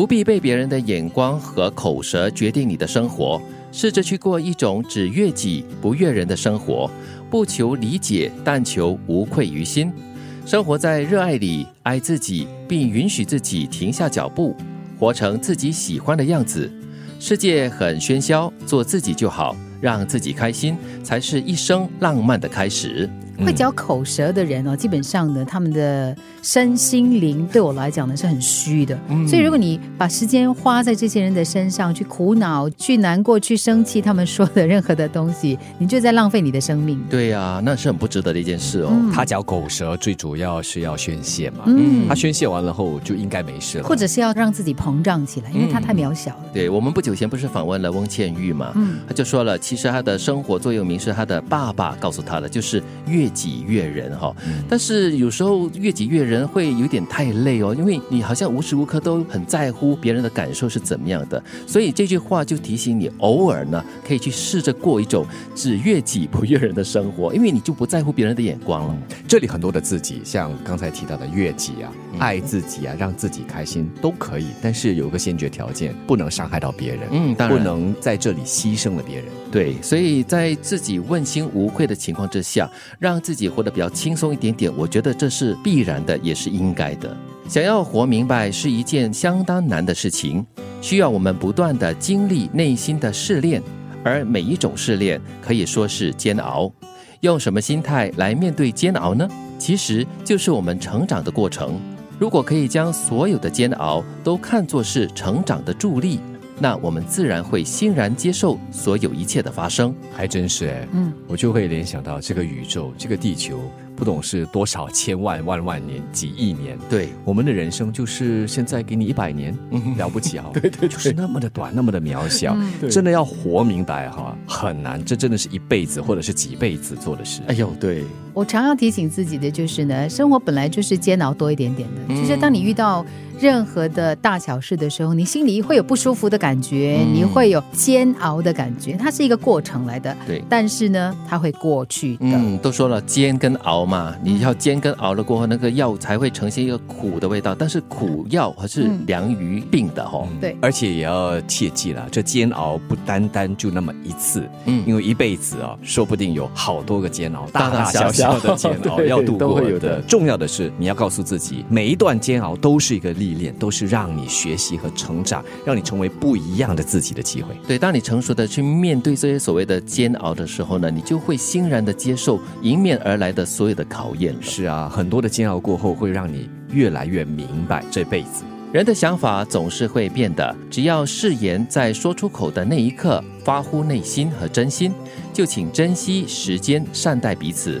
不必被别人的眼光和口舌决定你的生活，试着去过一种只悦己不悦人的生活，不求理解，但求无愧于心。生活在热爱里，爱自己，并允许自己停下脚步，活成自己喜欢的样子。世界很喧嚣，做自己就好，让自己开心，才是一生浪漫的开始。会嚼口舌的人哦，基本上呢，他们的身心灵对我来讲呢是很虚的。所以，如果你把时间花在这些人的身上，去苦恼、去难过、去生气，他们说的任何的东西，你就在浪费你的生命。对呀，那是很不值得的一件事哦。他嚼口舌，最主要是要宣泄嘛。嗯，他宣泄完了后就应该没事了，或者是要让自己膨胀起来，因为他太渺小了。对我们不久前不是访问了翁倩玉嘛？嗯，他就说了，其实他的生活座右铭是他的爸爸告诉他的，就是越己悦人哈。但是有时候悦己悦人会有点太累哦，因为你好像无时无刻都很在乎别人的感受是怎么样的，所以这句话就提醒你，偶尔呢可以去试着过一种只悦己不悦人的生活，因为你就不在乎别人的眼光了。这里很多的自己，像刚才提到的悦己啊、爱自己啊、让自己开心都可以，但是有个先决条件，不能伤害到别人，嗯，当然不能在这里牺牲了别人。对，所以在自己问心无愧的情况之下，让让自己活得比较轻松一点点，我觉得这是必然的，也是应该的。想要活明白是一件相当难的事情，需要我们不断的经历内心的试炼，而每一种试炼可以说是煎熬。用什么心态来面对煎熬呢？其实就是我们成长的过程。如果可以将所有的煎熬都看作是成长的助力。那我们自然会欣然接受所有一切的发生，还真是哎，嗯，我就会联想到这个宇宙，这个地球。不懂是多少千万万万年几亿年？对，我们的人生就是现在给你一百年，了不起啊！对对，就是那么的短，那么的渺小，真的要活明白哈，很难。这真的是一辈子或者是几辈子做的事。哎呦，对我常要提醒自己的就是呢，生活本来就是煎熬多一点点的。就是当你遇到任何的大小事的时候，你心里会有不舒服的感觉，你会有煎熬的感觉，它是一个过程来的。对，但是呢，它会过去的。嗯，都说了煎跟熬。嘛，你要煎跟熬了过后，那个药才会呈现一个苦的味道。但是苦药还是良于病的哈。对，而且也要切记了，这煎熬不单单就那么一次，嗯，因为一辈子啊，说不定有好多个煎熬，大大小小的煎熬 要度过的。重要的是，你要告诉自己，每一段煎熬都是一个历练，都是让你学习和成长，让你成为不一样的自己的机会。对，当你成熟的去面对这些所谓的煎熬的时候呢，你就会欣然的接受迎面而来的所有的。的考验是啊，很多的煎熬过后，会让你越来越明白这辈子人的想法总是会变的。只要誓言在说出口的那一刻发乎内心和真心，就请珍惜时间，善待彼此。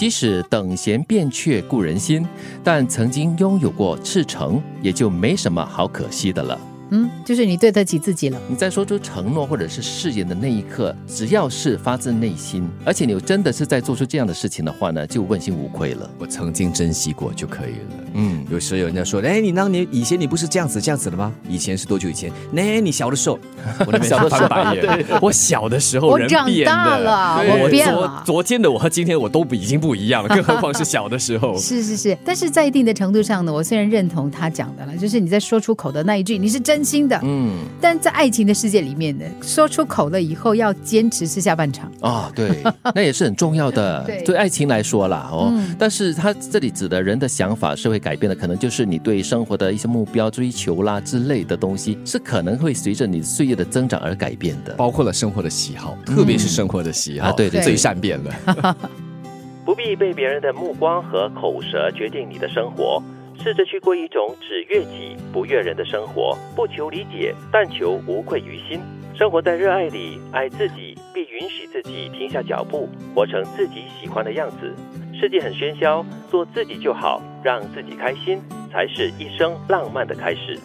即使等闲变却故人心，但曾经拥有过赤诚，也就没什么好可惜的了。嗯，就是你对得起自己了。你在说出承诺或者是誓言的那一刻，只要是发自内心，而且你真的是在做出这样的事情的话呢，就问心无愧了。我曾经珍惜过就可以了。嗯，有时候有人家说，哎，你当年以前你不是这样子这样子的吗？以前是多久以前？那你小的时候，我小的时候白眼。我小的时候，我长大了，我变了。昨天的我和今天我都已经不一样了，更何况是小的时候。是是是，但是在一定的程度上呢，我虽然认同他讲的了，就是你在说出口的那一句，你是真。心的，嗯，但在爱情的世界里面呢，说出口了以后要坚持是下半场啊，对，那也是很重要的。对爱情来说啦，哦，但是他这里指的人的想法是会改变的，可能就是你对生活的一些目标追求啦之类的东西，是可能会随着你岁月的增长而改变的，包括了生活的喜好，特别是生活的喜好，对对，最善变了。不必被别人的目光和口舌决定你的生活。试着去过一种只悦己不悦人的生活，不求理解，但求无愧于心。生活在热爱里，爱自己，并允许自己停下脚步，活成自己喜欢的样子。世界很喧嚣，做自己就好，让自己开心，才是一生浪漫的开始。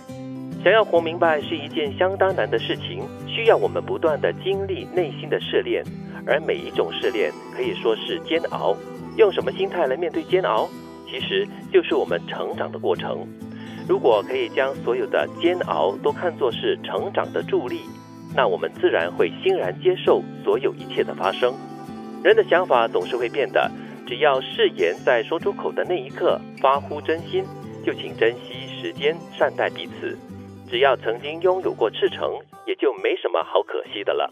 想要活明白是一件相当难的事情，需要我们不断的经历内心的试炼，而每一种试炼可以说是煎熬。用什么心态来面对煎熬？其实就是我们成长的过程。如果可以将所有的煎熬都看作是成长的助力，那我们自然会欣然接受所有一切的发生。人的想法总是会变的，只要誓言在说出口的那一刻发乎真心，就请珍惜时间，善待彼此。只要曾经拥有过赤诚，也就没什么好可惜的了。